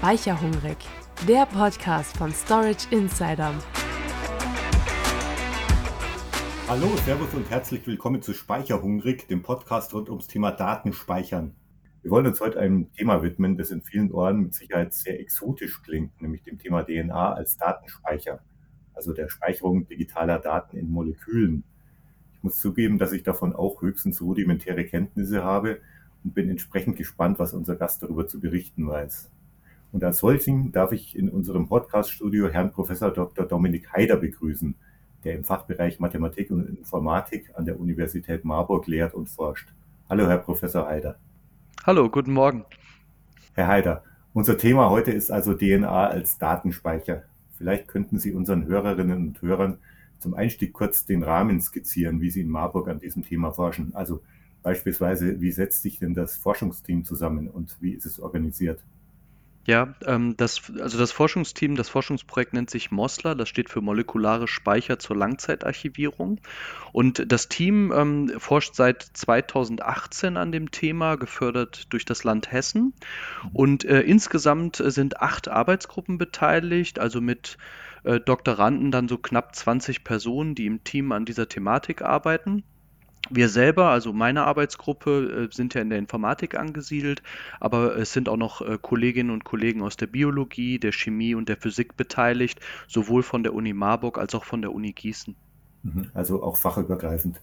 Speicherhungrig, der Podcast von Storage Insider. Hallo, Servus und herzlich willkommen zu Speicherhungrig, dem Podcast rund ums Thema Datenspeichern. Wir wollen uns heute einem Thema widmen, das in vielen Ohren mit Sicherheit sehr exotisch klingt, nämlich dem Thema DNA als Datenspeicher, also der Speicherung digitaler Daten in Molekülen. Ich muss zugeben, dass ich davon auch höchstens rudimentäre Kenntnisse habe und bin entsprechend gespannt, was unser Gast darüber zu berichten weiß. Und als solchen darf ich in unserem Podcaststudio Herrn Professor Dr. Dominik Haider begrüßen, der im Fachbereich Mathematik und Informatik an der Universität Marburg lehrt und forscht. Hallo, Herr Professor Haider. Hallo, guten Morgen. Herr Haider, unser Thema heute ist also DNA als Datenspeicher. Vielleicht könnten Sie unseren Hörerinnen und Hörern zum Einstieg kurz den Rahmen skizzieren, wie Sie in Marburg an diesem Thema forschen. Also beispielsweise, wie setzt sich denn das Forschungsteam zusammen und wie ist es organisiert? Ja, ähm, das, also das Forschungsteam, das Forschungsprojekt nennt sich MOSLA, das steht für molekulare Speicher zur Langzeitarchivierung. Und das Team ähm, forscht seit 2018 an dem Thema, gefördert durch das Land Hessen. Und äh, insgesamt sind acht Arbeitsgruppen beteiligt, also mit äh, Doktoranden dann so knapp 20 Personen, die im Team an dieser Thematik arbeiten. Wir selber, also meine Arbeitsgruppe, äh, sind ja in der Informatik angesiedelt, aber es sind auch noch äh, Kolleginnen und Kollegen aus der Biologie, der Chemie und der Physik beteiligt, sowohl von der Uni Marburg als auch von der Uni Gießen. Mhm. Also auch fachübergreifend.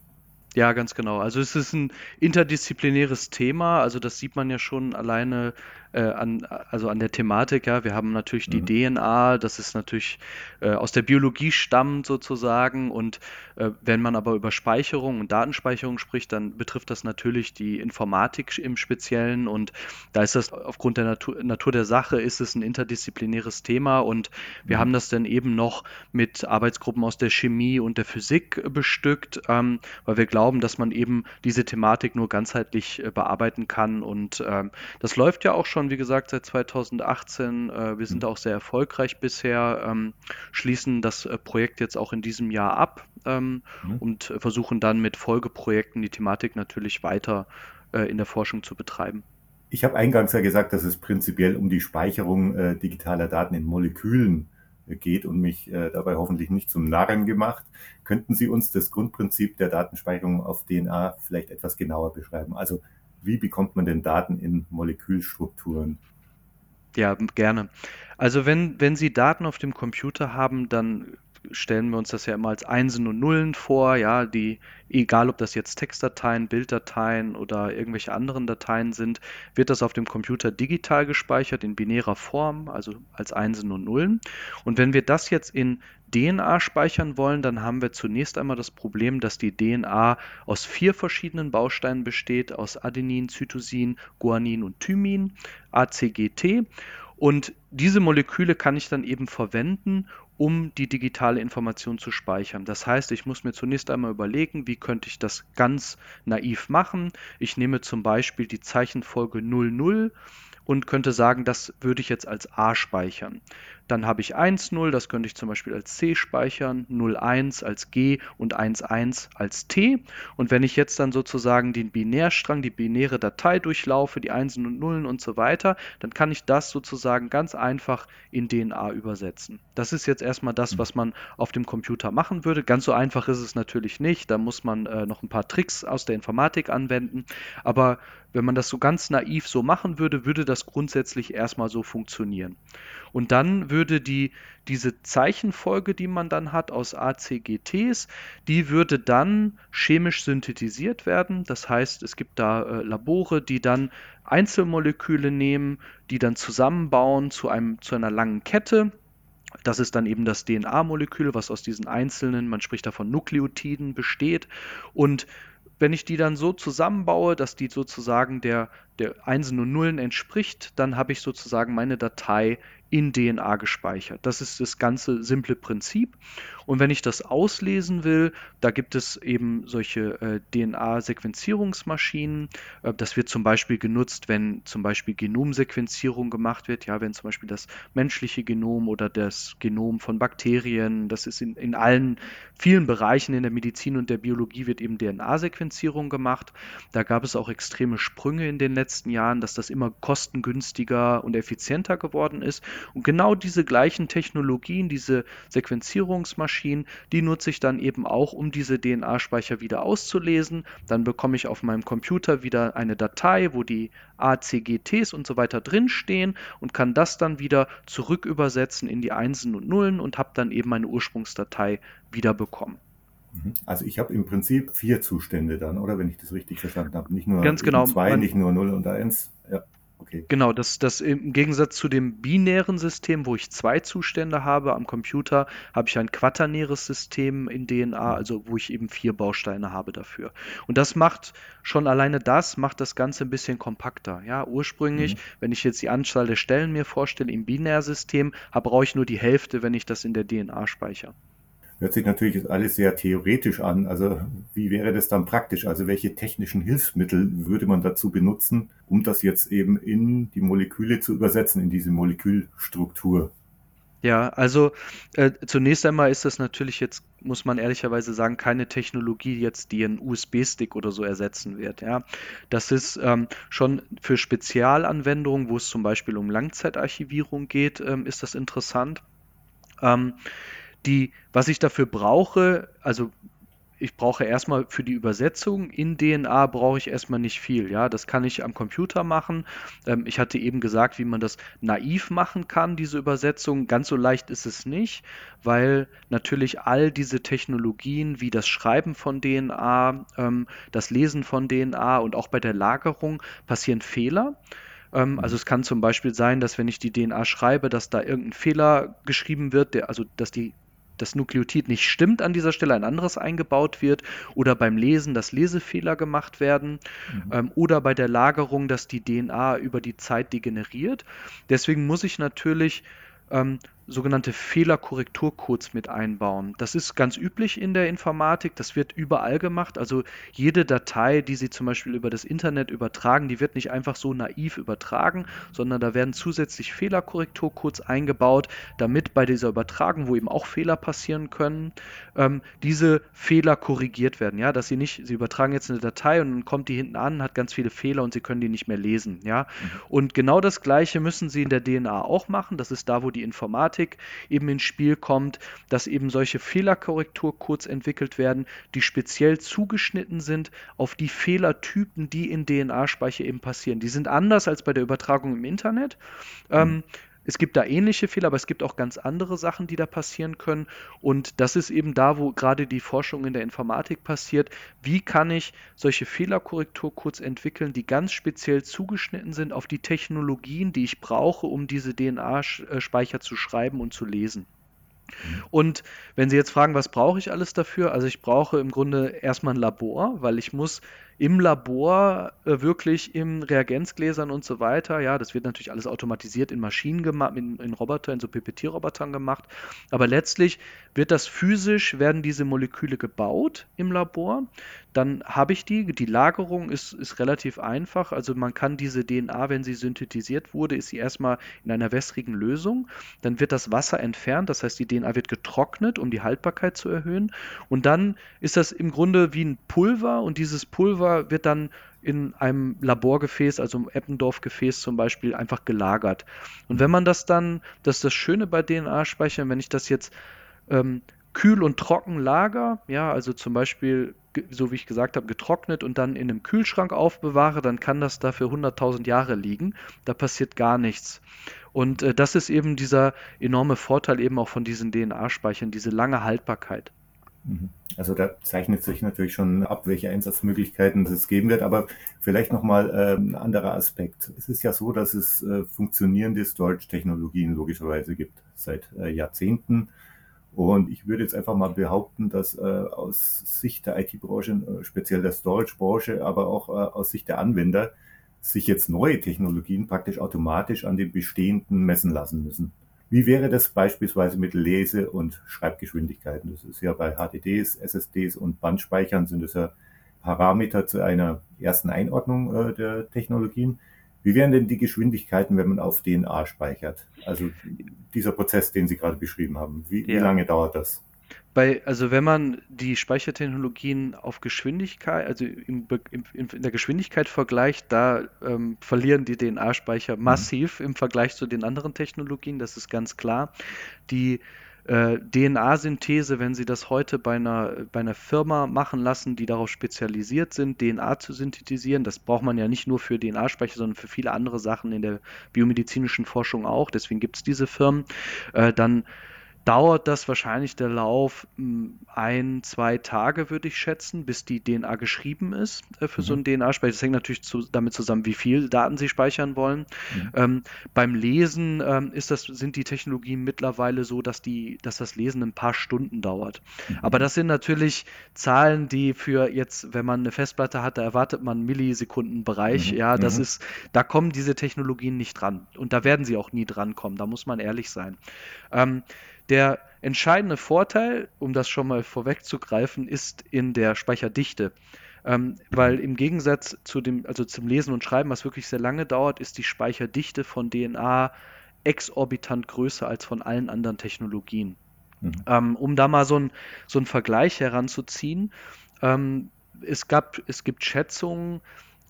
Ja, ganz genau. Also es ist ein interdisziplinäres Thema. Also das sieht man ja schon alleine äh, an, also an der Thematik. Ja, wir haben natürlich die mhm. DNA, das ist natürlich äh, aus der Biologie stammt sozusagen. Und äh, wenn man aber über Speicherung und Datenspeicherung spricht, dann betrifft das natürlich die Informatik im Speziellen. Und da ist das aufgrund der Natur, Natur der Sache ist es ein interdisziplinäres Thema. Und wir mhm. haben das dann eben noch mit Arbeitsgruppen aus der Chemie und der Physik bestückt, ähm, weil wir glauben, dass man eben diese Thematik nur ganzheitlich äh, bearbeiten kann. Und ähm, das läuft ja auch schon wie gesagt, seit 2018. Äh, wir sind mhm. auch sehr erfolgreich bisher, ähm, schließen das äh, Projekt jetzt auch in diesem Jahr ab ähm, mhm. und versuchen dann mit Folgeprojekten die Thematik natürlich weiter äh, in der Forschung zu betreiben. Ich habe eingangs ja gesagt, dass es prinzipiell um die Speicherung äh, digitaler Daten in Molekülen äh, geht und mich äh, dabei hoffentlich nicht zum Narren gemacht. Könnten Sie uns das Grundprinzip der Datenspeicherung auf DNA vielleicht etwas genauer beschreiben? Also wie bekommt man denn Daten in Molekülstrukturen? Ja, gerne. Also wenn, wenn Sie Daten auf dem Computer haben, dann stellen wir uns das ja immer als Einsen und Nullen vor, ja, die, egal ob das jetzt Textdateien, Bilddateien oder irgendwelche anderen Dateien sind, wird das auf dem Computer digital gespeichert in binärer Form, also als Einsen und Nullen. Und wenn wir das jetzt in DNA speichern wollen, dann haben wir zunächst einmal das Problem, dass die DNA aus vier verschiedenen Bausteinen besteht, aus Adenin, Cytosin, Guanin und Thymin, ACGT. Und diese Moleküle kann ich dann eben verwenden, um die digitale Information zu speichern. Das heißt, ich muss mir zunächst einmal überlegen, wie könnte ich das ganz naiv machen. Ich nehme zum Beispiel die Zeichenfolge 00 und könnte sagen, das würde ich jetzt als A speichern. Dann habe ich 1,0, das könnte ich zum Beispiel als C speichern, 0,1 als G und 1,1 als T. Und wenn ich jetzt dann sozusagen den Binärstrang, die binäre Datei durchlaufe, die Einsen und Nullen und so weiter, dann kann ich das sozusagen ganz einfach in DNA übersetzen. Das ist jetzt erstmal das, mhm. was man auf dem Computer machen würde. Ganz so einfach ist es natürlich nicht. Da muss man äh, noch ein paar Tricks aus der Informatik anwenden. Aber wenn man das so ganz naiv so machen würde, würde das grundsätzlich erstmal so funktionieren. Und dann würde die, diese Zeichenfolge, die man dann hat aus ACGTs, die würde dann chemisch synthetisiert werden. Das heißt, es gibt da äh, Labore, die dann Einzelmoleküle nehmen, die dann zusammenbauen zu, einem, zu einer langen Kette. Das ist dann eben das DNA-Molekül, was aus diesen einzelnen, man spricht davon Nukleotiden, besteht. Und wenn ich die dann so zusammenbaue, dass die sozusagen der, der Einsen und Nullen entspricht, dann habe ich sozusagen meine Datei in DNA gespeichert. Das ist das ganze simple Prinzip. Und wenn ich das auslesen will, da gibt es eben solche äh, DNA-Sequenzierungsmaschinen. Äh, das wird zum Beispiel genutzt, wenn zum Beispiel Genomsequenzierung gemacht wird. Ja, wenn zum Beispiel das menschliche Genom oder das Genom von Bakterien, das ist in, in allen vielen Bereichen in der Medizin und der Biologie wird eben DNA-Sequenzierung gemacht. Da gab es auch extreme Sprünge in den letzten letzten Jahren, dass das immer kostengünstiger und effizienter geworden ist. Und genau diese gleichen Technologien, diese Sequenzierungsmaschinen, die nutze ich dann eben auch, um diese DNA-Speicher wieder auszulesen. Dann bekomme ich auf meinem Computer wieder eine Datei, wo die ACGTs und so weiter drinstehen und kann das dann wieder zurück übersetzen in die Einsen und Nullen und habe dann eben meine Ursprungsdatei wiederbekommen. Mhm. Also ich habe im Prinzip vier Zustände dann, oder wenn ich das richtig verstanden habe. Nicht nur Ganz genau. zwei, nicht nur 0 und 1. Ja, okay. Genau, das, das im Gegensatz zu dem binären System, wo ich zwei Zustände habe am Computer, habe ich ein quaternäres System in DNA, mhm. also wo ich eben vier Bausteine habe dafür. Und das macht schon alleine das, macht das Ganze ein bisschen kompakter. Ja, ursprünglich, mhm. wenn ich jetzt die Anzahl der Stellen mir vorstelle im Binärsystem, brauche ich nur die Hälfte, wenn ich das in der DNA speichere. Hört sich natürlich alles sehr theoretisch an. Also wie wäre das dann praktisch? Also welche technischen Hilfsmittel würde man dazu benutzen, um das jetzt eben in die Moleküle zu übersetzen, in diese Molekülstruktur? Ja, also äh, zunächst einmal ist das natürlich jetzt, muss man ehrlicherweise sagen, keine Technologie jetzt, die einen USB-Stick oder so ersetzen wird. Ja, das ist ähm, schon für Spezialanwendungen, wo es zum Beispiel um Langzeitarchivierung geht, ähm, ist das interessant. Ähm, die, was ich dafür brauche, also ich brauche erstmal für die Übersetzung in DNA brauche ich erstmal nicht viel. Ja, das kann ich am Computer machen. Ähm, ich hatte eben gesagt, wie man das naiv machen kann, diese Übersetzung. Ganz so leicht ist es nicht, weil natürlich all diese Technologien wie das Schreiben von DNA, ähm, das Lesen von DNA und auch bei der Lagerung passieren Fehler. Ähm, also es kann zum Beispiel sein, dass wenn ich die DNA schreibe, dass da irgendein Fehler geschrieben wird, der, also dass die das Nukleotid nicht stimmt an dieser Stelle, ein anderes eingebaut wird oder beim Lesen, dass Lesefehler gemacht werden mhm. ähm, oder bei der Lagerung, dass die DNA über die Zeit degeneriert. Deswegen muss ich natürlich ähm, sogenannte Fehlerkorrekturcodes mit einbauen. Das ist ganz üblich in der Informatik, das wird überall gemacht. Also jede Datei, die Sie zum Beispiel über das Internet übertragen, die wird nicht einfach so naiv übertragen, sondern da werden zusätzlich Fehlerkorrekturcodes eingebaut, damit bei dieser Übertragung, wo eben auch Fehler passieren können, ähm, diese Fehler korrigiert werden. Ja, dass Sie nicht, Sie übertragen jetzt eine Datei und dann kommt die hinten an, hat ganz viele Fehler und Sie können die nicht mehr lesen. Ja, mhm. und genau das Gleiche müssen Sie in der DNA auch machen. Das ist da, wo die Informatik Informatik eben ins Spiel kommt, dass eben solche Fehlerkorrekturcodes entwickelt werden, die speziell zugeschnitten sind auf die Fehlertypen, die in DNA-Speicher eben passieren. Die sind anders als bei der Übertragung im Internet. Mhm. Ähm, es gibt da ähnliche Fehler, aber es gibt auch ganz andere Sachen, die da passieren können. Und das ist eben da, wo gerade die Forschung in der Informatik passiert. Wie kann ich solche Fehlerkorrekturcodes entwickeln, die ganz speziell zugeschnitten sind auf die Technologien, die ich brauche, um diese DNA-Speicher zu schreiben und zu lesen? Und wenn Sie jetzt fragen, was brauche ich alles dafür? Also ich brauche im Grunde erstmal ein Labor, weil ich muss im Labor äh, wirklich in Reagenzgläsern und so weiter. Ja, das wird natürlich alles automatisiert in Maschinen gemacht, in, in Roboter, in so PPT-Robotern gemacht. Aber letztlich wird das physisch, werden diese Moleküle gebaut im Labor. Dann habe ich die. Die Lagerung ist, ist relativ einfach. Also man kann diese DNA, wenn sie synthetisiert wurde, ist sie erstmal in einer wässrigen Lösung. Dann wird das Wasser entfernt. Das heißt, die DNA wird getrocknet, um die Haltbarkeit zu erhöhen. Und dann ist das im Grunde wie ein Pulver und dieses Pulver Pulver wird dann in einem Laborgefäß, also im Eppendorf-Gefäß zum Beispiel, einfach gelagert. Und wenn man das dann, das ist das Schöne bei DNA-Speichern, wenn ich das jetzt ähm, kühl und trocken lager, ja, also zum Beispiel, so wie ich gesagt habe, getrocknet und dann in einem Kühlschrank aufbewahre, dann kann das da für 100.000 Jahre liegen. Da passiert gar nichts. Und äh, das ist eben dieser enorme Vorteil eben auch von diesen DNA-Speichern, diese lange Haltbarkeit. Mhm. Also da zeichnet sich natürlich schon ab, welche Einsatzmöglichkeiten es geben wird, aber vielleicht nochmal äh, ein anderer Aspekt. Es ist ja so, dass es äh, funktionierende Storage-Technologien logischerweise gibt seit äh, Jahrzehnten. Und ich würde jetzt einfach mal behaupten, dass äh, aus Sicht der IT-Branche, speziell der Storage-Branche, aber auch aus Sicht der Anwender, sich jetzt neue Technologien praktisch automatisch an den bestehenden messen lassen müssen. Wie wäre das beispielsweise mit Lese- und Schreibgeschwindigkeiten? Das ist ja bei HDDs, SSDs und Bandspeichern sind es ja Parameter zu einer ersten Einordnung äh, der Technologien. Wie wären denn die Geschwindigkeiten, wenn man auf DNA speichert? Also dieser Prozess, den Sie gerade beschrieben haben, wie, ja. wie lange dauert das? Bei, also wenn man die Speichertechnologien auf Geschwindigkeit, also im, im, in der Geschwindigkeit vergleicht, da ähm, verlieren die DNA-Speicher mhm. massiv im Vergleich zu den anderen Technologien, das ist ganz klar. Die äh, DNA-Synthese, wenn Sie das heute bei einer, bei einer Firma machen lassen, die darauf spezialisiert sind, DNA zu synthetisieren, das braucht man ja nicht nur für DNA-Speicher, sondern für viele andere Sachen in der biomedizinischen Forschung auch, deswegen gibt es diese Firmen, äh, dann dauert das wahrscheinlich der Lauf hm, ein, zwei Tage, würde ich schätzen, bis die DNA geschrieben ist äh, für mhm. so einen DNA-Speicher. Das hängt natürlich zu, damit zusammen, wie viel Daten Sie speichern wollen. Mhm. Ähm, beim Lesen ähm, ist das, sind die Technologien mittlerweile so, dass, die, dass das Lesen ein paar Stunden dauert. Mhm. Aber das sind natürlich Zahlen, die für jetzt, wenn man eine Festplatte hat, da erwartet man Millisekundenbereich. Mhm. Ja, das mhm. ist, da kommen diese Technologien nicht dran. Und da werden sie auch nie dran kommen. Da muss man ehrlich sein. Ähm, der entscheidende Vorteil, um das schon mal vorwegzugreifen, ist in der Speicherdichte. Ähm, weil im Gegensatz zu dem, also zum Lesen und Schreiben, was wirklich sehr lange dauert, ist die Speicherdichte von DNA exorbitant größer als von allen anderen Technologien. Mhm. Ähm, um da mal so einen so Vergleich heranzuziehen, ähm, es, gab, es gibt Schätzungen,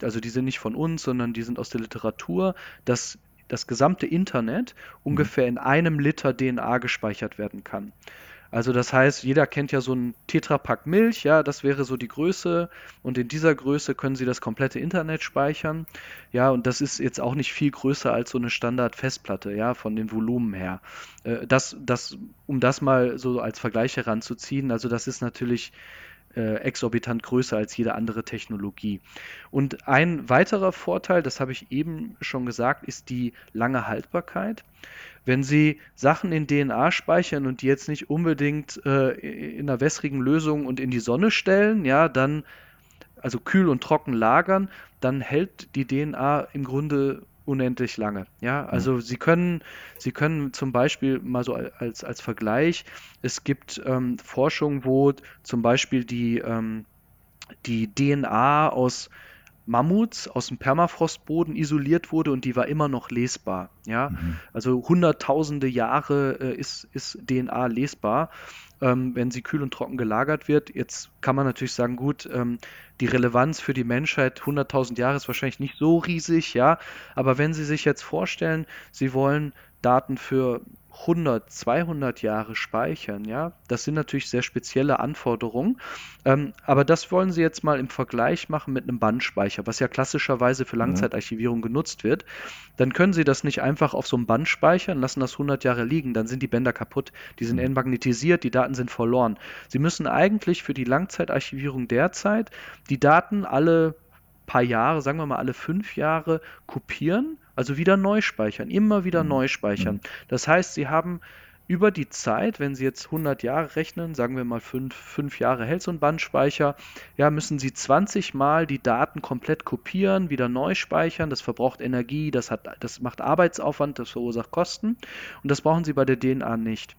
also die sind nicht von uns, sondern die sind aus der Literatur, dass das gesamte Internet ungefähr in einem Liter DNA gespeichert werden kann. Also das heißt, jeder kennt ja so einen Tetrapack Milch, ja, das wäre so die Größe und in dieser Größe können Sie das komplette Internet speichern. Ja, und das ist jetzt auch nicht viel größer als so eine Standard-Festplatte, ja, von den Volumen her. Äh, das, das, um das mal so als Vergleich heranzuziehen, also das ist natürlich äh, exorbitant größer als jede andere Technologie. Und ein weiterer Vorteil, das habe ich eben schon gesagt, ist die lange Haltbarkeit. Wenn Sie Sachen in DNA speichern und die jetzt nicht unbedingt äh, in einer wässrigen Lösung und in die Sonne stellen, ja, dann also kühl und trocken lagern, dann hält die DNA im Grunde unendlich lange. Ja, also mhm. Sie können, Sie können zum Beispiel mal so als, als Vergleich, es gibt ähm, Forschung, wo zum Beispiel die, ähm, die DNA aus Mammuts aus dem Permafrostboden isoliert wurde und die war immer noch lesbar. Ja, mhm. also hunderttausende Jahre äh, ist, ist DNA lesbar, ähm, wenn sie kühl und trocken gelagert wird. Jetzt kann man natürlich sagen, gut, ähm, die Relevanz für die Menschheit 100.000 Jahre ist wahrscheinlich nicht so riesig, ja, aber wenn Sie sich jetzt vorstellen, Sie wollen Daten für 100, 200 Jahre speichern, ja, das sind natürlich sehr spezielle Anforderungen. Ähm, aber das wollen Sie jetzt mal im Vergleich machen mit einem Bandspeicher, was ja klassischerweise für mhm. Langzeitarchivierung genutzt wird. Dann können Sie das nicht einfach auf so einem Band speichern, lassen das 100 Jahre liegen, dann sind die Bänder kaputt, die sind mhm. entmagnetisiert, die Daten sind verloren. Sie müssen eigentlich für die Langzeitarchivierung derzeit die Daten alle paar Jahre, sagen wir mal alle fünf Jahre kopieren also wieder neu speichern, immer wieder mhm. neu speichern. Mhm. Das heißt, Sie haben über die Zeit, wenn Sie jetzt 100 Jahre rechnen, sagen wir mal 5, 5 Jahre hält so ein Bandspeicher, ja, müssen Sie 20 Mal die Daten komplett kopieren, wieder neu speichern. Das verbraucht Energie, das, hat, das macht Arbeitsaufwand, das verursacht Kosten. Und das brauchen Sie bei der DNA nicht.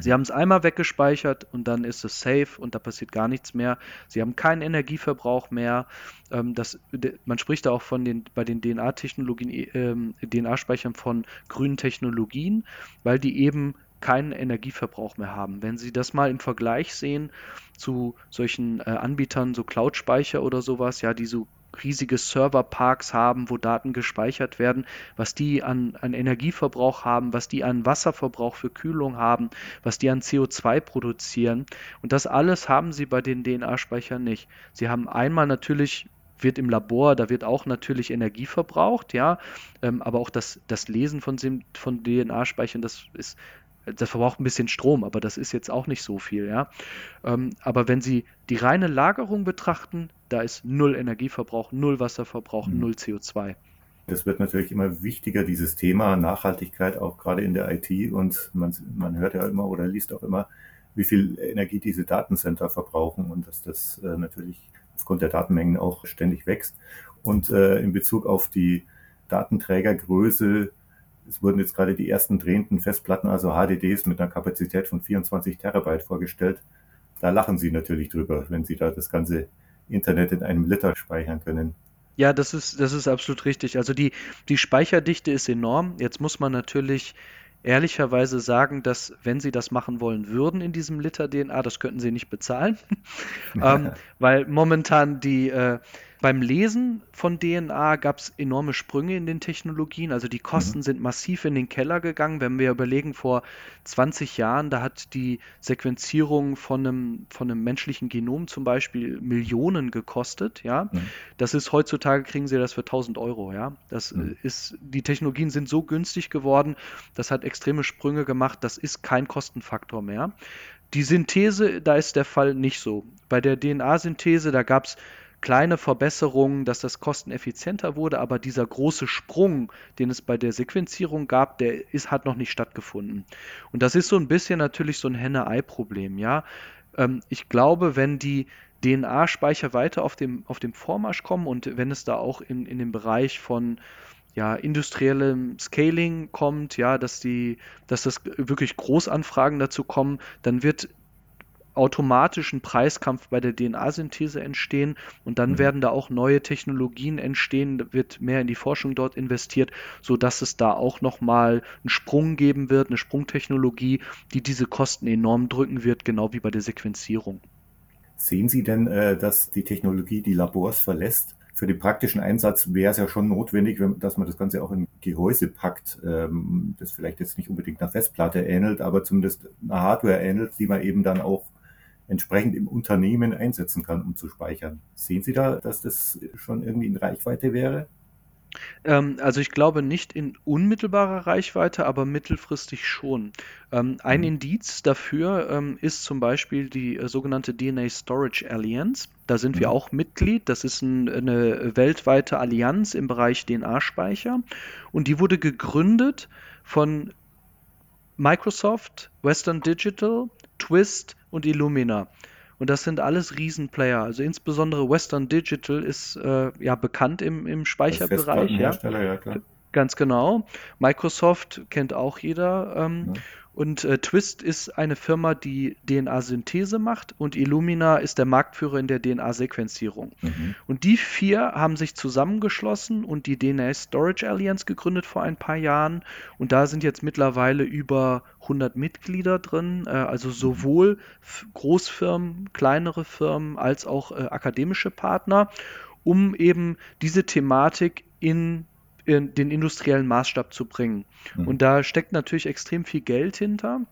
Sie haben es einmal weggespeichert und dann ist es safe und da passiert gar nichts mehr. Sie haben keinen Energieverbrauch mehr. Ähm, das, man spricht da auch von den, bei den DNA-Technologien, ähm, DNA-Speichern von grünen Technologien, weil die eben keinen Energieverbrauch mehr haben. Wenn Sie das mal im Vergleich sehen zu solchen äh, Anbietern, so Cloud-Speicher oder sowas, ja, die so riesige Serverparks haben, wo Daten gespeichert werden, was die an, an Energieverbrauch haben, was die an Wasserverbrauch für Kühlung haben, was die an CO2 produzieren. Und das alles haben sie bei den DNA-Speichern nicht. Sie haben einmal natürlich wird im Labor, da wird auch natürlich Energie verbraucht, ja, ähm, aber auch das, das Lesen von, von DNA-Speichern, das ist das verbraucht ein bisschen Strom, aber das ist jetzt auch nicht so viel, ja. Ähm, aber wenn Sie die reine Lagerung betrachten, da ist null Energieverbrauch, null Wasserverbrauch, mhm. null CO2. Das wird natürlich immer wichtiger, dieses Thema Nachhaltigkeit, auch gerade in der IT. Und man, man hört ja immer oder liest auch immer, wie viel Energie diese Datencenter verbrauchen und dass das äh, natürlich aufgrund der Datenmengen auch ständig wächst. Und äh, in Bezug auf die Datenträgergröße es wurden jetzt gerade die ersten drehenden Festplatten, also HDDs mit einer Kapazität von 24 Terabyte vorgestellt. Da lachen Sie natürlich drüber, wenn Sie da das ganze Internet in einem Liter speichern können. Ja, das ist, das ist absolut richtig. Also die, die Speicherdichte ist enorm. Jetzt muss man natürlich ehrlicherweise sagen, dass wenn sie das machen wollen würden in diesem Liter DNA, das könnten sie nicht bezahlen, ähm, weil momentan die äh, beim Lesen von DNA gab es enorme Sprünge in den Technologien. Also die Kosten mhm. sind massiv in den Keller gegangen. Wenn wir überlegen, vor 20 Jahren, da hat die Sequenzierung von einem, von einem menschlichen Genom zum Beispiel Millionen gekostet. Ja, mhm. das ist heutzutage kriegen sie das für 1000 Euro. Ja, das mhm. ist, die Technologien sind so günstig geworden. Das hat extreme Sprünge gemacht. Das ist kein Kostenfaktor mehr. Die Synthese, da ist der Fall nicht so. Bei der DNA-Synthese, da gab es kleine Verbesserungen, dass das kosteneffizienter wurde, aber dieser große Sprung, den es bei der Sequenzierung gab, der ist, hat noch nicht stattgefunden. Und das ist so ein bisschen natürlich so ein Henne-Ei-Problem, ja. Ähm, ich glaube, wenn die DNA-Speicher weiter auf dem, auf dem Vormarsch kommen und wenn es da auch in, in den Bereich von ja, industriellem Scaling kommt, ja, dass die, dass das wirklich Großanfragen dazu kommen, dann wird automatischen Preiskampf bei der DNA-Synthese entstehen und dann mhm. werden da auch neue Technologien entstehen, wird mehr in die Forschung dort investiert, sodass es da auch nochmal einen Sprung geben wird, eine Sprungtechnologie, die diese Kosten enorm drücken wird, genau wie bei der Sequenzierung. Sehen Sie denn, äh, dass die Technologie die Labors verlässt? Für den praktischen Einsatz wäre es ja schon notwendig, dass man das Ganze auch in Gehäuse packt, ähm, das vielleicht jetzt nicht unbedingt einer Festplatte ähnelt, aber zumindest einer Hardware ähnelt, die man eben dann auch entsprechend im Unternehmen einsetzen kann, um zu speichern. Sehen Sie da, dass das schon irgendwie in Reichweite wäre? Ähm, also ich glaube nicht in unmittelbarer Reichweite, aber mittelfristig schon. Ähm, ein mhm. Indiz dafür ähm, ist zum Beispiel die äh, sogenannte DNA Storage Alliance. Da sind mhm. wir auch Mitglied. Das ist ein, eine weltweite Allianz im Bereich DNA-Speicher. Und die wurde gegründet von Microsoft, Western Digital, Twist und Illumina. Und das sind alles Riesenplayer. Also insbesondere Western Digital ist äh, ja bekannt im, im Speicherbereich. Ja. ja klar. Ganz genau. Microsoft kennt auch jeder. Ähm, ja. Und äh, Twist ist eine Firma, die DNA-Synthese macht und Illumina ist der Marktführer in der DNA-Sequenzierung. Mhm. Und die vier haben sich zusammengeschlossen und die DNA Storage Alliance gegründet vor ein paar Jahren. Und da sind jetzt mittlerweile über 100 Mitglieder drin, äh, also sowohl Großfirmen, kleinere Firmen als auch äh, akademische Partner, um eben diese Thematik in in den industriellen Maßstab zu bringen. Mhm. Und da steckt natürlich extrem viel Geld hinter.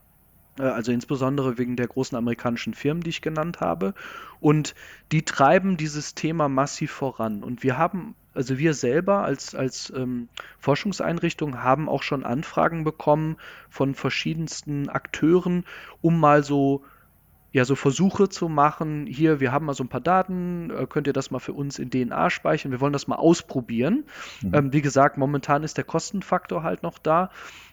Äh, also insbesondere wegen der großen amerikanischen Firmen, die ich genannt habe. Und die treiben dieses Thema massiv voran. Und wir haben, also wir selber als, als ähm, Forschungseinrichtung haben auch schon Anfragen bekommen von verschiedensten Akteuren, um mal so ja so Versuche zu machen. Hier, wir haben mal so ein paar Daten, äh, könnt ihr das mal für uns in DNA speichern? Wir wollen das mal ausprobieren. Mhm. Ähm, wie gesagt, momentan ist der Kostenfaktor halt noch da.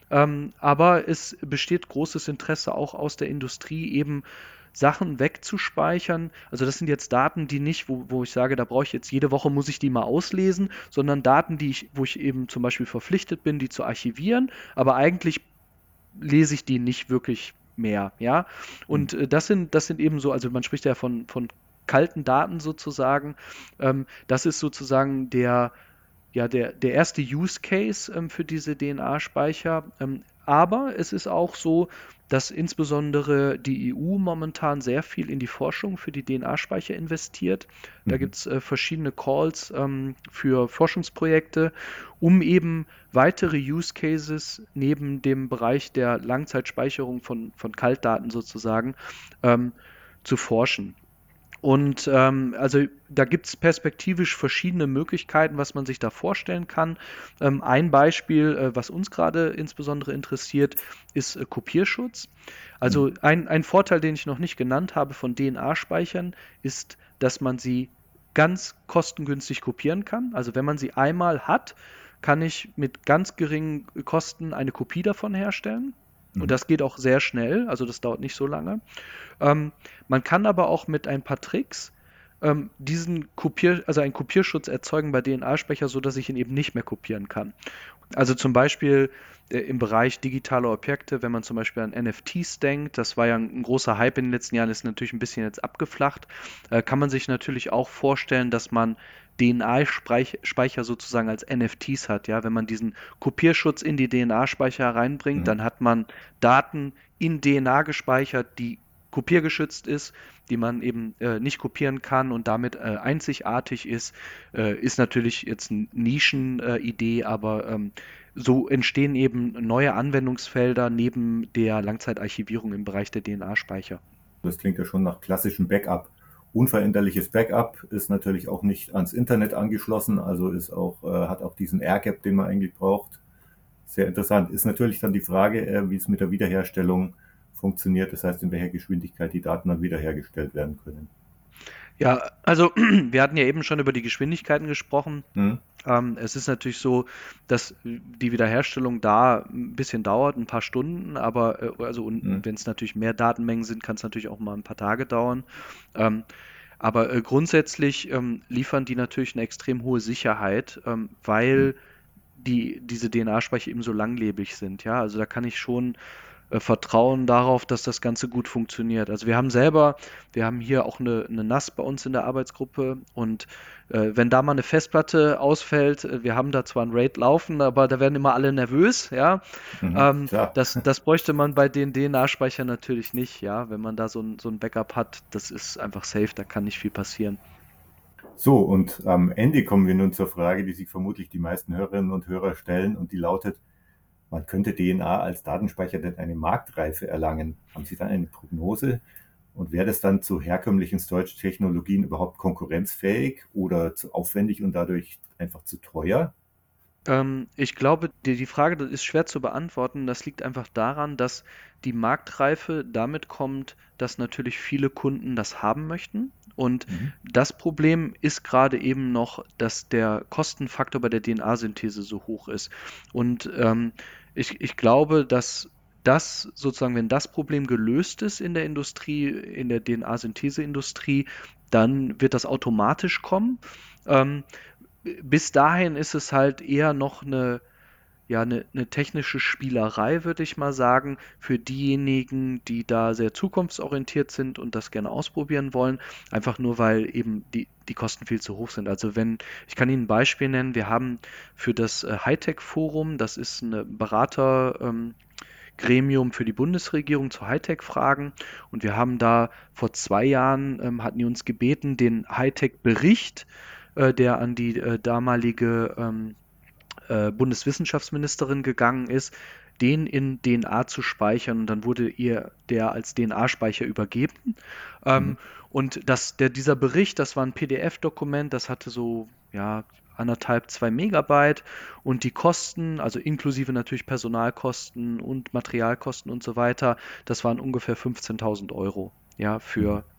Ähm, aber es besteht großes Interesse auch aus der Industrie eben Sachen wegzuspeichern. Also das sind jetzt Daten, die nicht, wo, wo ich sage, da brauche ich jetzt jede Woche muss ich die mal auslesen, sondern Daten, die ich, wo ich eben zum Beispiel verpflichtet bin, die zu archivieren, aber eigentlich lese ich die nicht wirklich mehr, ja. Und äh, das sind, das sind eben so, also man spricht ja von, von kalten Daten sozusagen. Ähm, das ist sozusagen der, ja, der, der erste Use Case ähm, für diese DNA-Speicher. Ähm, aber es ist auch so, dass insbesondere die EU momentan sehr viel in die Forschung für die DNA-Speicher investiert. Da mhm. gibt es äh, verschiedene Calls ähm, für Forschungsprojekte, um eben weitere Use Cases neben dem Bereich der Langzeitspeicherung von, von Kaltdaten sozusagen ähm, zu forschen. Und ähm, also da gibt es perspektivisch verschiedene Möglichkeiten, was man sich da vorstellen kann. Ähm, ein Beispiel, äh, was uns gerade insbesondere interessiert, ist äh, Kopierschutz. Also mhm. ein, ein Vorteil, den ich noch nicht genannt habe von DNA-Speichern, ist, dass man sie ganz kostengünstig kopieren kann. Also wenn man sie einmal hat, kann ich mit ganz geringen Kosten eine Kopie davon herstellen. Und mhm. das geht auch sehr schnell, also das dauert nicht so lange. Ähm, man kann aber auch mit ein paar Tricks ähm, diesen Kopier, also einen Kopierschutz erzeugen bei DNA-Speicher, sodass ich ihn eben nicht mehr kopieren kann. Also zum Beispiel äh, im Bereich digitale Objekte, wenn man zum Beispiel an NFTs denkt, das war ja ein, ein großer Hype in den letzten Jahren, ist natürlich ein bisschen jetzt abgeflacht, äh, kann man sich natürlich auch vorstellen, dass man DNA-Speicher sozusagen als NFTs hat. Ja, wenn man diesen Kopierschutz in die DNA-Speicher reinbringt, mhm. dann hat man Daten in DNA gespeichert, die kopiergeschützt ist, die man eben äh, nicht kopieren kann und damit äh, einzigartig ist, äh, ist natürlich jetzt eine Nischenidee, aber ähm, so entstehen eben neue Anwendungsfelder neben der Langzeitarchivierung im Bereich der DNA-Speicher. Das klingt ja schon nach klassischem Backup. Unveränderliches Backup ist natürlich auch nicht ans Internet angeschlossen, also ist auch, äh, hat auch diesen Air-Gap, den man eigentlich braucht. Sehr interessant. Ist natürlich dann die Frage, äh, wie es mit der Wiederherstellung funktioniert, das heißt, in welcher Geschwindigkeit die Daten dann wiederhergestellt werden können. Ja, also wir hatten ja eben schon über die Geschwindigkeiten gesprochen. Mhm. Ähm, es ist natürlich so, dass die Wiederherstellung da ein bisschen dauert, ein paar Stunden, aber äh, also mhm. wenn es natürlich mehr Datenmengen sind, kann es natürlich auch mal ein paar Tage dauern. Ähm, aber äh, grundsätzlich ähm, liefern die natürlich eine extrem hohe Sicherheit, ähm, weil mhm. die, diese DNA-Speicher eben so langlebig sind. Ja, also da kann ich schon äh, Vertrauen darauf, dass das Ganze gut funktioniert. Also wir haben selber, wir haben hier auch eine, eine NAS bei uns in der Arbeitsgruppe und äh, wenn da mal eine Festplatte ausfällt, äh, wir haben da zwar ein RAID laufen, aber da werden immer alle nervös, ja. Mhm, ähm, das, das bräuchte man bei den DNA-Speichern natürlich nicht, ja. Wenn man da so ein, so ein Backup hat, das ist einfach safe, da kann nicht viel passieren. So, und am Ende kommen wir nun zur Frage, die sich vermutlich die meisten Hörerinnen und Hörer stellen und die lautet, man könnte DNA als Datenspeicher denn eine Marktreife erlangen. Haben Sie dann eine Prognose? Und wäre das dann zu herkömmlichen Storage-Technologien überhaupt konkurrenzfähig oder zu aufwendig und dadurch einfach zu teuer? Ähm, ich glaube, die, die Frage das ist schwer zu beantworten. Das liegt einfach daran, dass die Marktreife damit kommt, dass natürlich viele Kunden das haben möchten. Und mhm. das Problem ist gerade eben noch, dass der Kostenfaktor bei der DNA-Synthese so hoch ist. Und ähm, ich, ich glaube, dass das sozusagen, wenn das Problem gelöst ist in der Industrie, in der DNA-Synthese-Industrie, dann wird das automatisch kommen. Ähm, bis dahin ist es halt eher noch eine, ja, eine, eine technische Spielerei, würde ich mal sagen, für diejenigen, die da sehr zukunftsorientiert sind und das gerne ausprobieren wollen, einfach nur weil eben die, die Kosten viel zu hoch sind. Also wenn, ich kann Ihnen ein Beispiel nennen, wir haben für das äh, Hightech-Forum, das ist eine Berater, ähm, für die Bundesregierung zu Hightech-Fragen. Und wir haben da vor zwei Jahren, ähm, hatten die uns gebeten, den Hightech-Bericht, äh, der an die äh, damalige ähm, äh, Bundeswissenschaftsministerin gegangen ist, den in DNA zu speichern und dann wurde ihr der als DNA-Speicher übergeben. Ähm, mhm. Und das, der, dieser Bericht, das war ein PDF-Dokument, das hatte so, ja, anderthalb, zwei Megabyte und die Kosten, also inklusive natürlich Personalkosten und Materialkosten und so weiter, das waren ungefähr 15.000 Euro, ja, für mhm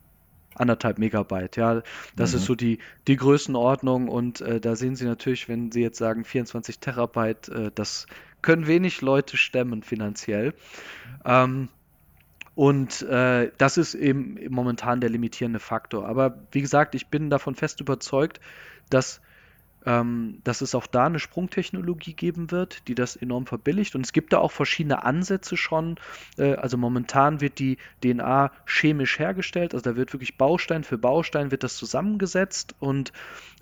anderthalb Megabyte. Ja, das mhm. ist so die, die Größenordnung und äh, da sehen Sie natürlich, wenn Sie jetzt sagen 24 Terabyte, äh, das können wenig Leute stemmen finanziell. Ähm, und äh, das ist eben momentan der limitierende Faktor. Aber wie gesagt, ich bin davon fest überzeugt, dass ähm, dass es auch da eine Sprungtechnologie geben wird, die das enorm verbilligt. Und es gibt da auch verschiedene Ansätze schon. Äh, also momentan wird die DNA chemisch hergestellt, also da wird wirklich Baustein für Baustein wird das zusammengesetzt und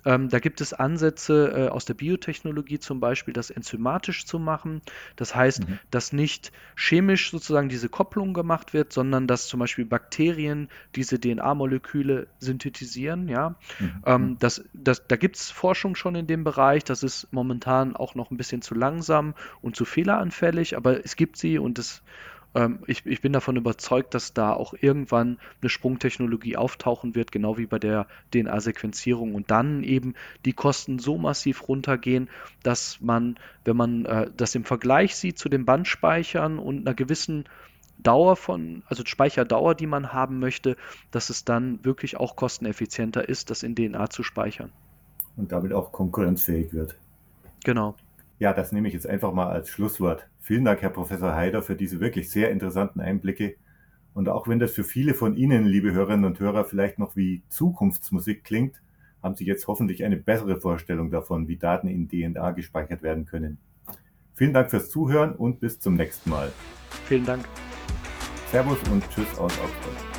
ähm, da gibt es Ansätze äh, aus der Biotechnologie zum Beispiel, das enzymatisch zu machen. Das heißt, mhm. dass nicht chemisch sozusagen diese Kopplung gemacht wird, sondern dass zum Beispiel Bakterien diese DNA-Moleküle synthetisieren. Ja, mhm. ähm, das, das, da gibt es Forschung schon in dem Bereich. Das ist momentan auch noch ein bisschen zu langsam und zu fehleranfällig, aber es gibt sie und es ähm, ich, ich, bin davon überzeugt, dass da auch irgendwann eine Sprungtechnologie auftauchen wird, genau wie bei der DNA-Sequenzierung und dann eben die Kosten so massiv runtergehen, dass man, wenn man äh, das im Vergleich sieht zu den Bandspeichern und einer gewissen Dauer von, also Speicherdauer, die man haben möchte, dass es dann wirklich auch kosteneffizienter ist, das in DNA zu speichern. Und damit auch konkurrenzfähig wird. Genau. Ja, das nehme ich jetzt einfach mal als Schlusswort. Vielen Dank, Herr Professor Haider, für diese wirklich sehr interessanten Einblicke. Und auch wenn das für viele von Ihnen, liebe Hörerinnen und Hörer, vielleicht noch wie Zukunftsmusik klingt, haben Sie jetzt hoffentlich eine bessere Vorstellung davon, wie Daten in DNA gespeichert werden können. Vielen Dank fürs Zuhören und bis zum nächsten Mal. Vielen Dank. Servus und Tschüss aus Augsburg.